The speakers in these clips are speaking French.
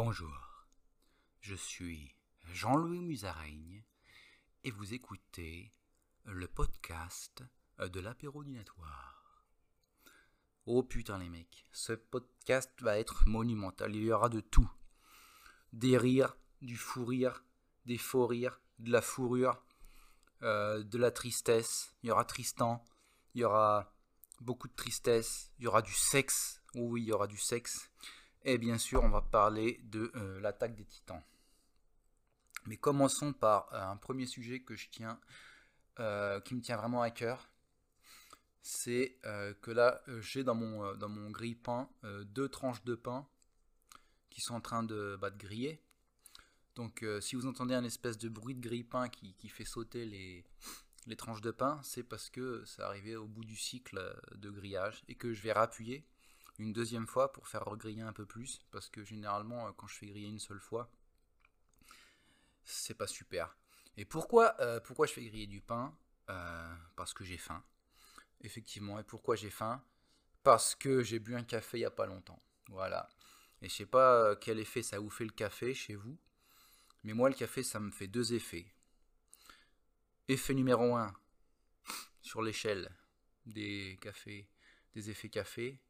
Bonjour, je suis Jean-Louis Musaraigne et vous écoutez le podcast de l'apéro dînatoire. Oh putain les mecs, ce podcast va être monumental, il y aura de tout. Des rires, du fou rire, des faux rires, de la fourrure, euh, de la tristesse, il y aura Tristan, il y aura beaucoup de tristesse, il y aura du sexe, oui il y aura du sexe, et bien sûr, on va parler de euh, l'attaque des titans. Mais commençons par euh, un premier sujet que je tiens, euh, qui me tient vraiment à cœur. C'est que là, j'ai dans mon, dans mon grille-pain deux tranches de pain qui sont en train de, bah, de griller. Donc, si vous entendez un espèce de bruit de grille-pain qui, qui, fait sauter les, les tranches de pain, c'est parce que c'est arrivé au bout du cycle de grillage et que je vais rappuyer une deuxième fois pour faire griller un peu plus, parce que généralement, euh, quand je fais griller une seule fois, c'est pas super. Et pourquoi, euh, pourquoi je fais griller du pain? Euh, Parce que j'ai faim. Effectivement. Et pourquoi j'ai faim? Parce que j'ai bu un café il n'y a pas longtemps. Voilà. Et je sais pas quel effet ça vous fait le café chez vous. Mais moi, le café, ça me fait deux effets. Effet numéro un, sur l'échelle des cafés, des effets café.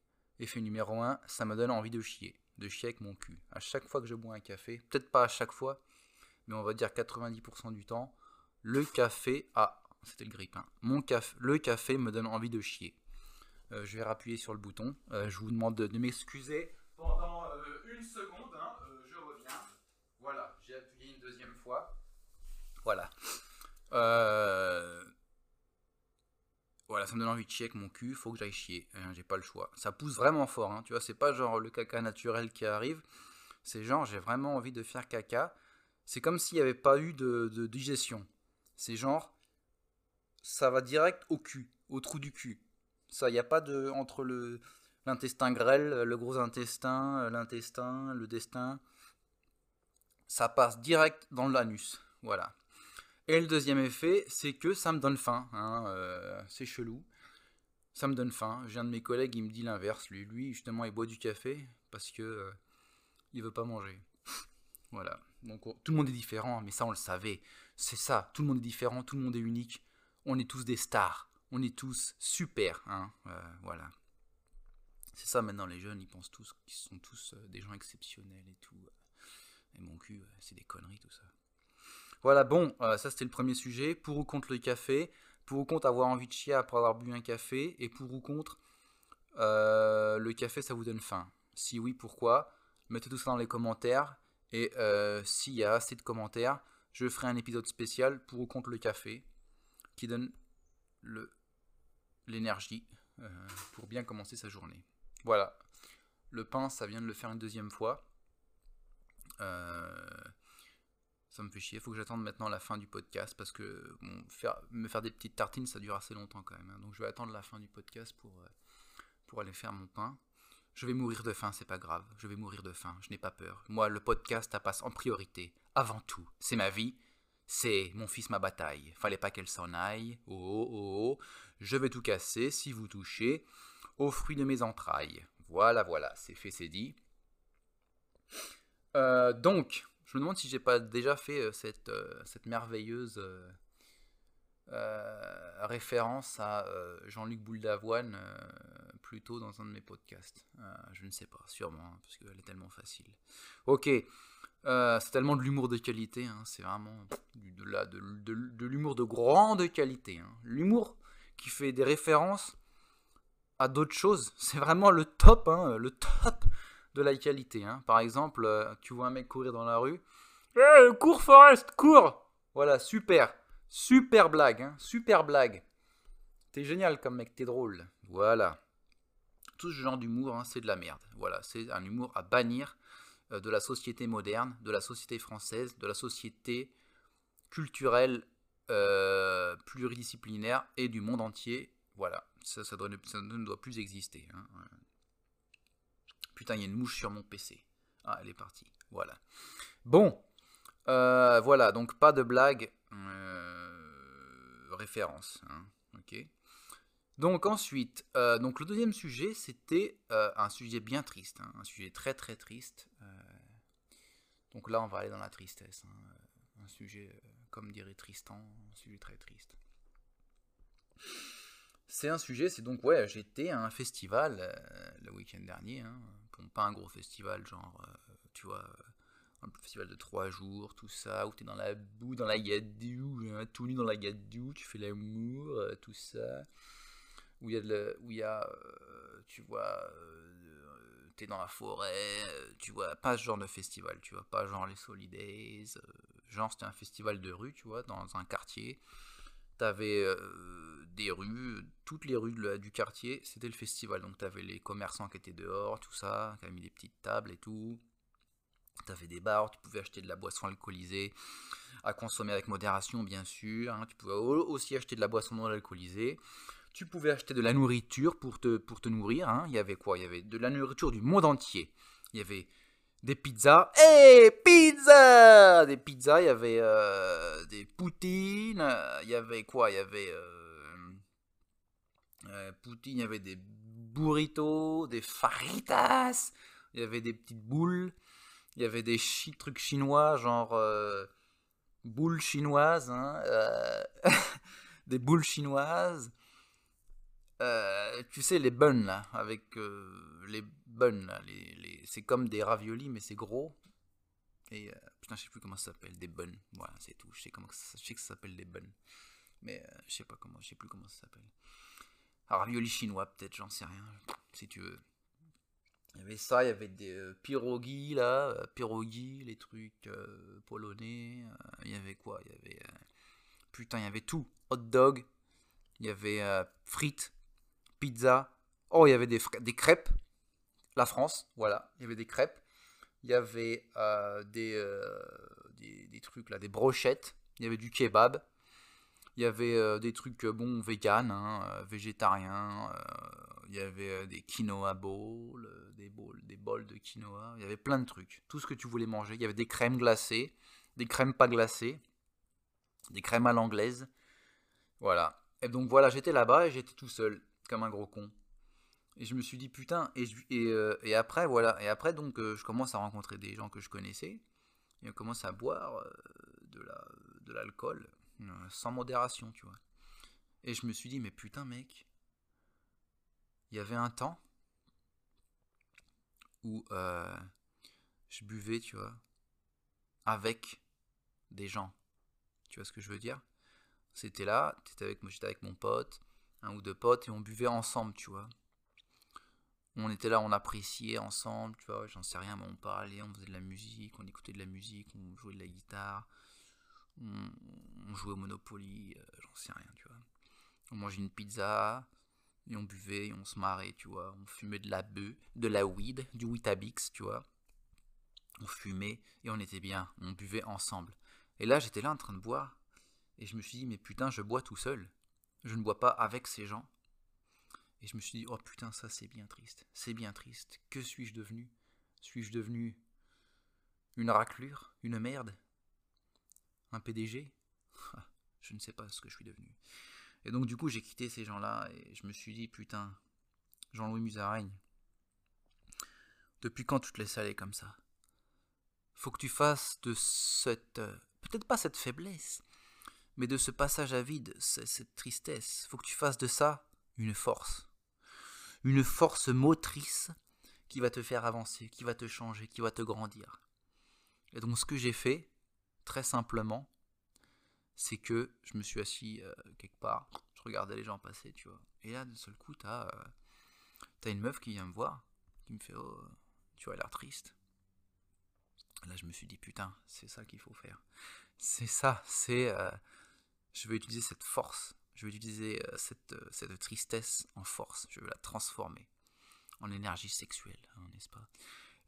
Effet numéro 1, ça me donne envie de chier. De chier avec mon cul. À chaque fois que je bois un café, peut-être pas à chaque fois, mais on va dire 90% du temps, le café. Ah, c'était le grippin. Mon café, le café me donne envie de chier. Euh, je vais rappuyer sur le bouton. Euh, je vous demande de, m'excuser pendant euh, une seconde. Hein, je reviens. Voilà, j'ai appuyé une deuxième fois. Voilà. Ça me donne envie de chier avec mon cul, faut que j'aille chier. Hein, j'ai pas le choix. Ça pousse vraiment fort, hein, tu vois, c'est pas genre le caca naturel qui arrive. C'est genre, j'ai vraiment envie de faire caca. C'est comme s'il n'y avait pas eu de, digestion. C'est genre, ça va direct au cul, au trou du cul. Ça, il n'y a pas de. entre le l'intestin grêle, le gros intestin, l'intestin, le destin. Ça passe direct dans l'anus. Voilà. Et le deuxième effet, c'est que ça me donne faim. Hein, euh, c'est chelou. Ça me donne faim. J'ai un de mes collègues, il me dit l'inverse. Lui, justement, il boit du café parce que euh, il veut pas manger. voilà. Donc tout le monde est différent, mais ça on le savait. C'est ça. Tout le monde est différent, tout le monde est unique. On est tous des stars. On est tous super. Hein, euh, voilà. C'est ça maintenant les jeunes, ils pensent tous qu'ils sont tous des gens exceptionnels et tout. Et mon cul, c'est des conneries tout ça. Voilà, bon, euh, ça c'était le premier sujet. Pour ou contre le café, pour ou contre avoir envie de chier après avoir bu un café, et pour ou contre euh, le café ça vous donne faim? Si oui, pourquoi? Mettez tout ça dans les commentaires. Et euh, s'il y a assez de commentaires, je ferai un épisode spécial pour ou contre le café, qui donne l'énergie pour bien commencer sa journée. Voilà. Le pain, ça vient de le faire une deuxième fois. Euh, ça me fait chier. Il faut que j'attende maintenant la fin du podcast parce que me faire des petites tartines, ça dure assez longtemps quand même. Hein. Donc je vais attendre la fin du podcast pour, euh, pour aller faire mon pain. Je vais mourir de faim, c'est pas grave. Je vais mourir de faim, je n'ai pas peur. Moi, le podcast, ça passe en priorité. Avant tout, c'est ma vie. C'est mon fils, ma bataille. Fallait pas qu'elle s'en aille. Oh, oh, oh, oh. Je vais tout casser si vous touchez aux fruits de mes entrailles. Voilà, voilà, c'est fait, c'est dit. Euh, donc, je me demande si j'ai pas déjà fait euh, cette, euh, cette merveilleuse euh, référence à Jean-Luc Boule d'Avoine plus tôt dans un de mes podcasts. je ne sais pas, sûrement, hein, parce qu'elle est tellement facile. Ok, c'est tellement de l'humour de qualité, hein, c'est vraiment de, l'humour de grande qualité. Hein. L'humour qui fait des références à d'autres choses, c'est vraiment le top, le top de la qualité. Hein. Par exemple, euh, tu vois un mec courir dans la rue. Eh, cours Forest, cours Voilà, super. Super blague, hein. super blague. T'es génial comme mec, t'es drôle. Voilà. Tout ce genre d'humour, hein, c'est de la merde. Voilà, c'est un humour à bannir euh, de la société moderne, de la société française, de la société culturelle euh, pluridisciplinaire et du monde entier. Voilà, ça, ça, doit, ça ne doit plus exister. Hein. Putain, il y a une mouche sur mon PC. Ah, elle est partie. Voilà. Bon. Euh, voilà, donc pas de blague. Euh, référence. Hein, ok. Donc ensuite, euh, donc le deuxième sujet, c'était un sujet bien triste, hein, un sujet très très triste. Donc là, on va aller dans la tristesse. Hein. Un sujet, comme dirait Tristan, un sujet très triste. C'est un sujet, c'est donc, ouais, j'étais à un festival le week-end dernier. Pas un gros festival, genre, euh, tu vois, un festival de trois jours, tout ça, où t'es dans la boue, dans la gadoue, tout nu dans la gadoue, tu fais l'amour, tout ça. Où il y a, le, où y a tu vois, t'es dans la forêt, tu vois, pas ce genre de festival, tu vois, pas genre les Solidays, genre c'était un festival de rue, tu vois, dans un quartier. T'avais euh, des rues, toutes les rues du quartier, c'était le festival. Donc t'avais les commerçants qui étaient dehors, tout ça, qui avaient mis des petites tables et tout. T'avais des bars, tu pouvais acheter de la boisson alcoolisée à consommer avec modération, bien sûr. Hein. Tu pouvais aussi acheter de la boisson non alcoolisée. Tu pouvais acheter de la nourriture pour te, nourrir. Hein. Il y avait quoi? Il y avait de la nourriture du monde entier. Il y avait des pizzas. Hey, pizza Des pizzas, il y avait euh, des poutines, il y avait quoi? Il y avait euh, euh, poutine, il y avait des burritos, des faritas, il y avait des petites boules, il y avait des trucs chinois, genre boules chinoises, hein, des boules chinoises. tu sais, les buns là, avec les buns là, c'est comme des raviolis, mais c'est gros. Et euh, putain, je sais plus comment ça s'appelle, des buns. Voilà, c'est tout. Je sais, comment je sais que ça s'appelle des buns. Mais euh, je sais pas comment, je sais plus comment ça s'appelle. Ravioli chinois, peut-être, j'en sais rien, si tu veux. Il y avait ça, il y avait des euh, là, pierogies, les trucs polonais. il y avait quoi? Il y avait. putain, il y avait tout. Hot dog, il y avait frites, pizza. Oh, il y avait des, des crêpes. La France, voilà. Il y avait des crêpes il y avait euh, euh, des, des, trucs là, des brochettes, il y avait du kebab, il y avait euh, des trucs bon vegan, hein, végétariens, il y avait des quinoa bowls, des bowls, bols de quinoa, il y avait plein de trucs, tout ce que tu voulais manger. Il y avait des crèmes glacées, des crèmes pas glacées, des crèmes à l'anglaise, voilà. Et donc voilà, j'étais là-bas et j'étais tout seul, comme un gros con. Et je me suis dit, putain, et, euh, après, voilà, et après, donc, euh, je commence à rencontrer des gens que je connaissais, et on commence à boire euh, de l'alcool, sans modération, tu vois. Et je me suis dit, mais putain, mec, il y avait un temps où je buvais, tu vois, avec des gens. Tu vois ce que je veux dire? C'était là, étais avec, moi j'étais avec mon pote, un ou deux potes, et on buvait ensemble, tu vois on était là, on appréciait ensemble, tu vois, j'en sais rien, mais on parlait, on faisait de la musique, on écoutait de la musique, on jouait de la guitare, on, jouait au Monopoly, euh, j'en sais rien, tu vois. On mangeait une pizza, et on buvait, et on se marrait, tu vois. On fumait de la bœuf, de la weed, du Witabix, tu vois. On fumait, et on était bien, on buvait ensemble. Et là, j'étais là en train de boire, et je me suis dit, mais putain, je bois tout seul. Je ne bois pas avec ces gens. Et je me suis dit, oh putain, ça c'est bien triste, c'est bien triste. Que suis-je devenu? Suis-je devenu une raclure Une merde? Un PDG Je ne sais pas ce que je suis devenu. Et donc du coup j'ai quitté ces gens-là et je me suis dit, putain, Jean-Louis Musaraigne, depuis quand tu te laisses aller comme ça? Faut que tu fasses de cette... Peut-être pas cette faiblesse, mais de ce passage à vide, cette tristesse, faut que tu fasses de ça une force une force motrice qui va te faire avancer, qui va te changer, qui va te grandir. Et donc ce que j'ai fait, très simplement, c'est que je me suis assis euh, quelque part, je regardais les gens passer, tu vois. Et là, d'un seul coup, t'as euh, une meuf qui vient me voir, qui me fait Oh, tu as l'air triste. Là, je me suis dit Putain, c'est ça qu'il faut faire. C'est ça, c'est. Euh, je vais utiliser cette force je vais utiliser cette, euh, cette, tristesse en force, je vais la transformer en énergie sexuelle, hein, n'est-ce pas?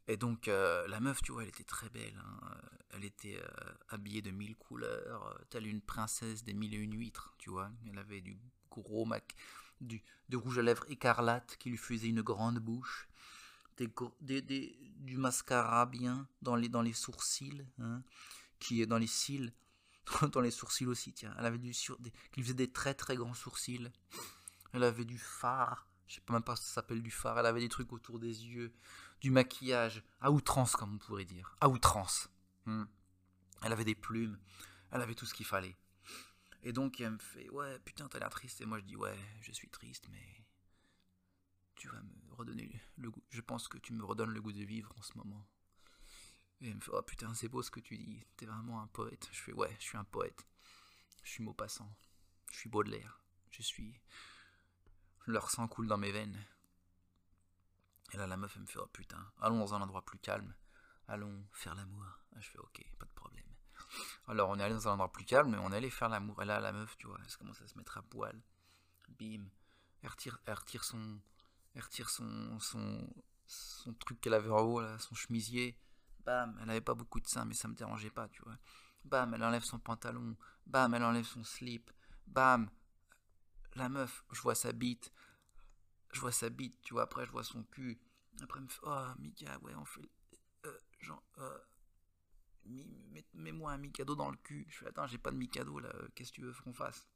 Et donc euh, la meuf, tu vois, elle était très belle, hein, elle était habillée de mille couleurs, telle une princesse des mille et une huîtres, tu vois, elle avait du gros mac, du, rouge à lèvres écarlate qui lui faisait une grande bouche, du mascara bien dans les, dans les sourcils, hein, qui est dans les cils, dans les sourcils aussi, tiens. Elle avait du sur... des... qui faisait des très très grands sourcils. Elle avait du phare. Je sais même pas si ça s'appelle du phare. Elle avait des trucs autour des yeux. Du maquillage. À outrance, comme on pourrait dire. À outrance. Hmm. Elle avait des plumes, elle avait tout ce qu'il fallait. Et donc elle me fait ouais putain t'as l'air triste et moi je dis ouais je suis triste mais tu vas me redonner le goût. Je pense que tu me redonnes le goût de vivre en ce moment. Et elle me fait oh putain c'est beau ce que tu dis. T'es vraiment un poète. Je fais ouais je suis un poète. Je suis Maupassant. Je suis Baudelaire. Je suis leur sang coule dans mes veines. Et là la meuf elle me fait oh putain allons dans un endroit plus calme. Allons faire l'amour. Je fais ok pas de problème. Alors on est allé dans un endroit plus calme, mais on est allé faire l'amour. Et là, la meuf, tu vois, elle commence à se mettre à poil. Bim. Elle retire, elle retire son. Elle retire son, son, son truc qu'elle avait en haut, là, son chemisier. Bam, elle avait pas beaucoup de seins, mais ça me dérangeait pas, tu vois. Bam, elle enlève son pantalon. Bam, elle enlève son slip. Bam, la meuf, je vois sa bite. Je vois sa bite, tu vois. Après, je vois son cul. Après, elle me fait Oh, Mika, ouais, on fait. Euh, genre, euh, mets-moi un Mikado dans le cul. Je fais, attends, j'ai pas de Mikado là, qu'est-ce que tu veux qu'on fasse?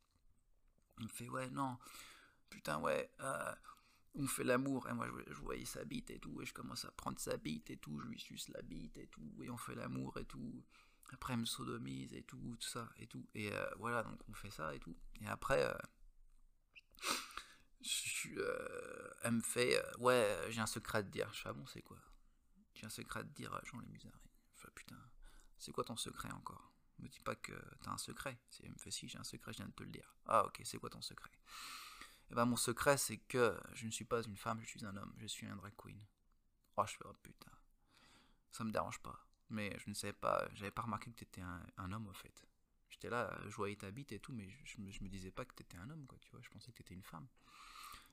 Il me fait, ouais, non, putain, ouais, euh, on fait l'amour. Et moi, je, voyais sa bite et tout, et je commence à prendre sa bite et tout, je lui suce la bite et tout, et on fait l'amour et tout. Après, elle me sodomise et tout, tout ça et tout. Et euh, voilà, donc on fait ça et tout. Et après, euh, elle me fait, ouais, j'ai un secret à te dire. Je fais, ah bon, c'est quoi? J'ai un secret à te dire, Jean-Les Musards. Je putain. C'est quoi ton secret encore? Me dis pas que t'as un secret. Elle me fait si j'ai un secret, je viens de te le dire. Ah ok, c'est quoi ton secret? Eh ben mon secret c'est que je ne suis pas une femme, je suis un homme, je suis un drag queen. Oh je fais oh putain. Ça me dérange pas. Mais je ne savais pas, j'avais pas remarqué que t'étais un homme au fait. J'étais là, je voyais ta bite et tout, mais je, me, me disais pas que t'étais un homme quoi, tu vois, je pensais que t'étais une femme.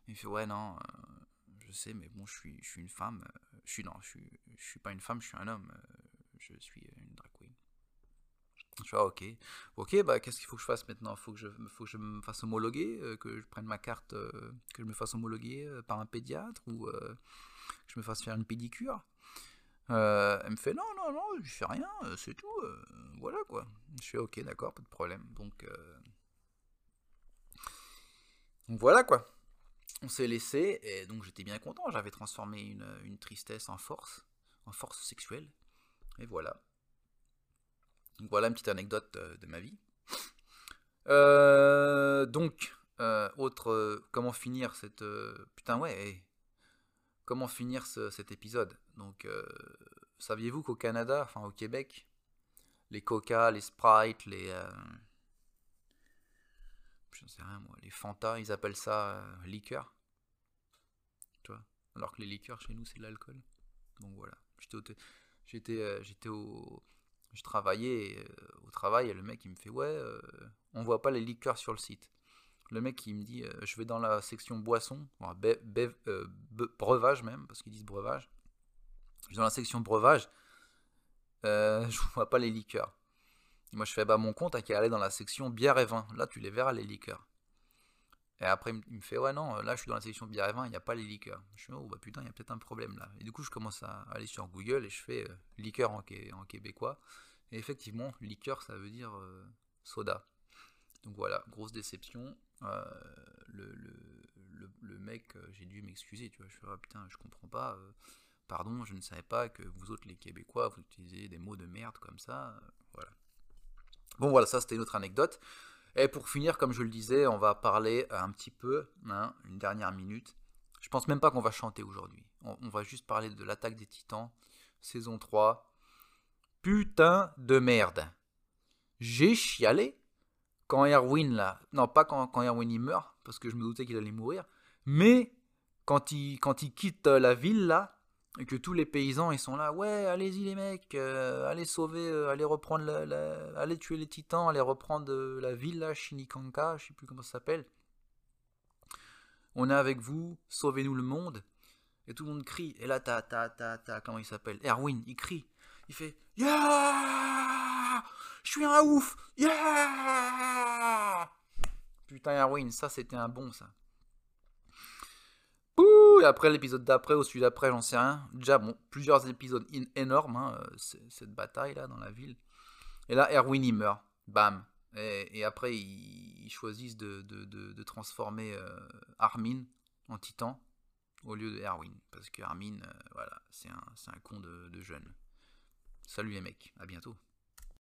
il fait ouais non, euh, je sais, mais bon je suis, je suis une femme, euh, je suis non, je suis, je suis pas une femme, je suis un homme. Euh, je suis une drag queen. Je suis ah, ok, ok, bah qu'est-ce qu'il faut que je fasse maintenant? Faut que je, faut que je me fasse homologuer, que je prenne ma carte, que je me fasse homologuer par un pédiatre ou que je me fasse faire une pédicure? elle me fait non, non, non, je fais rien, c'est tout, voilà quoi. Je suis ok, d'accord, pas de problème. Donc, donc voilà quoi. On s'est laissé et donc j'étais bien content. J'avais transformé une, tristesse en force, en force sexuelle. Et voilà. Donc voilà une petite anecdote euh, de ma vie. Euh, donc, euh, autre, comment finir cette... putain, ouais, comment finir cet épisode? Donc, saviez-vous qu'au Canada, enfin au Québec, les Coca, les Sprite, les... je ne sais rien moi, les Fanta, ils appellent ça liqueur. Tu vois? Alors que les liqueurs chez nous, c'est de l'alcool. Donc voilà, j'étais au euh, je travaillais euh, au travail et le mec il me fait ouais, euh, on voit pas les liqueurs sur le site. Le mec il me dit, je vais dans la section boisson, breuvage même parce qu'ils disent breuvage. Je vais dans la section breuvage, je vois pas les liqueurs. moi je fais bah mon compte à qu'à aller dans la section bière et vin. Là tu les verras les liqueurs. Et après, il me fait Ouais, non, là, je suis dans la section bière et vin, il n'y a pas les liqueurs. Je fais Oh, bah putain, il y a peut-être un problème là. Et du coup, je commence à aller sur Google et je fais euh, liqueur en, en, québécois. Et effectivement, liqueur, ça veut dire euh, soda. Donc voilà, grosse déception. Euh, le, mec, j'ai dû m'excuser, tu vois. Je fais Ah putain, je comprends pas. Pardon, je ne savais pas que vous autres, les Québécois, vous utilisez des mots de merde comme ça. voilà. Bon, voilà, ça c'était une autre anecdote. Et pour finir, comme je le disais, on va parler un petit peu, hein, une dernière minute. Je pense même pas qu'on va chanter aujourd'hui. On, va juste parler de l'attaque des titans, saison 3. Putain de merde. J'ai chialé quand Erwin là. Non, pas quand, quand Erwin il meurt, parce que je me doutais qu'il allait mourir. Mais quand il, quand il quitte la ville là, et que tous les paysans ils sont là, ouais, allez-y les mecs, euh, allez sauver, euh, allez reprendre, la, allez tuer les titans, allez reprendre euh, la ville là, Shinikanka, je sais plus comment ça s'appelle. On est avec vous, sauvez-nous le monde. Et tout le monde crie. Et là, t'as, t'as, t'as, t'as, comment il s'appelle? Erwin, il crie. Il fait, yeah, je suis un ouf, yeah. Putain, Erwin, ça c'était un bon ça après l'épisode d'après ou celui d'après, j'en sais rien. Déjà, bon, plusieurs épisodes énormes, hein, euh, cette bataille là dans la ville. Et là, Erwin il meurt. Bam. Et, après, ils, choisissent de, de, transformer euh, Armin en titan au lieu de Erwin. Parce que Armin, euh, voilà, c'est un, con de, jeune. Salut les mecs, à bientôt.